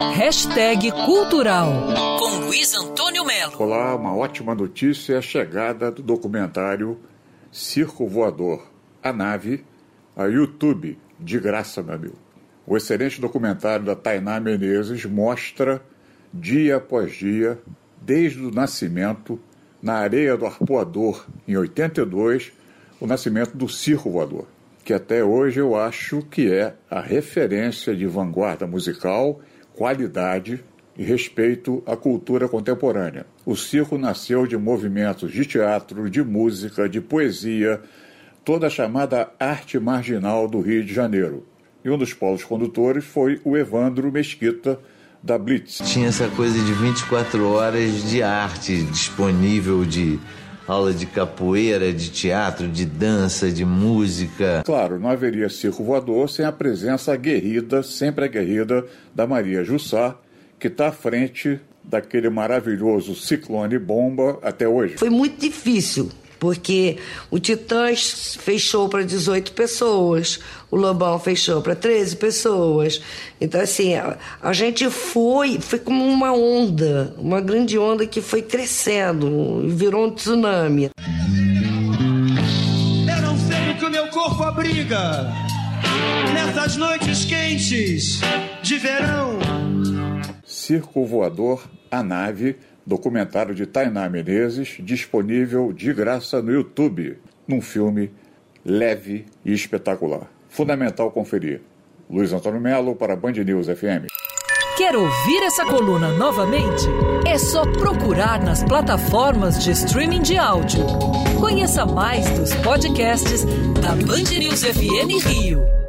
Hashtag Cultural com Luiz Antônio Melo. Olá, uma ótima notícia é a chegada do documentário Circo Voador, a nave, a YouTube, de graça, meu amigo. O excelente documentário da Tainá Menezes mostra, dia após dia, desde o nascimento, na areia do Arpoador, em 82, o nascimento do Circo Voador, que até hoje eu acho que é a referência de vanguarda musical, qualidade e respeito à cultura contemporânea. O circo nasceu de movimentos de teatro, de música, de poesia, toda a chamada arte marginal do Rio de Janeiro. E um dos polos condutores foi o Evandro Mesquita, da Blitz. Tinha essa coisa de 24 horas de arte disponível, de aula de capoeira, de teatro, de dança, de música. Claro, não haveria circo voador sem a presença aguerrida, sempre aguerrida, da Maria Jussá, que está à frente daquele maravilhoso ciclone bomba até hoje. Foi muito difícil porque o Titãs fechou para 18 pessoas, o Lobão fechou para 13 pessoas. Então, assim, a, a, gente foi, foi como uma onda, uma grande onda que foi crescendo, virou um tsunami. Eu não sei o que o meu corpo abriga nessas noites quentes de verão. Circo Voador, a nave documentário de Tainá Menezes, disponível de graça no YouTube, num filme leve e espetacular. Fundamental conferir. Luiz Antônio Melo para Band News FM. Quer ouvir essa coluna novamente? É só procurar nas plataformas de streaming de áudio. Conheça mais dos podcasts da Band News FM Rio.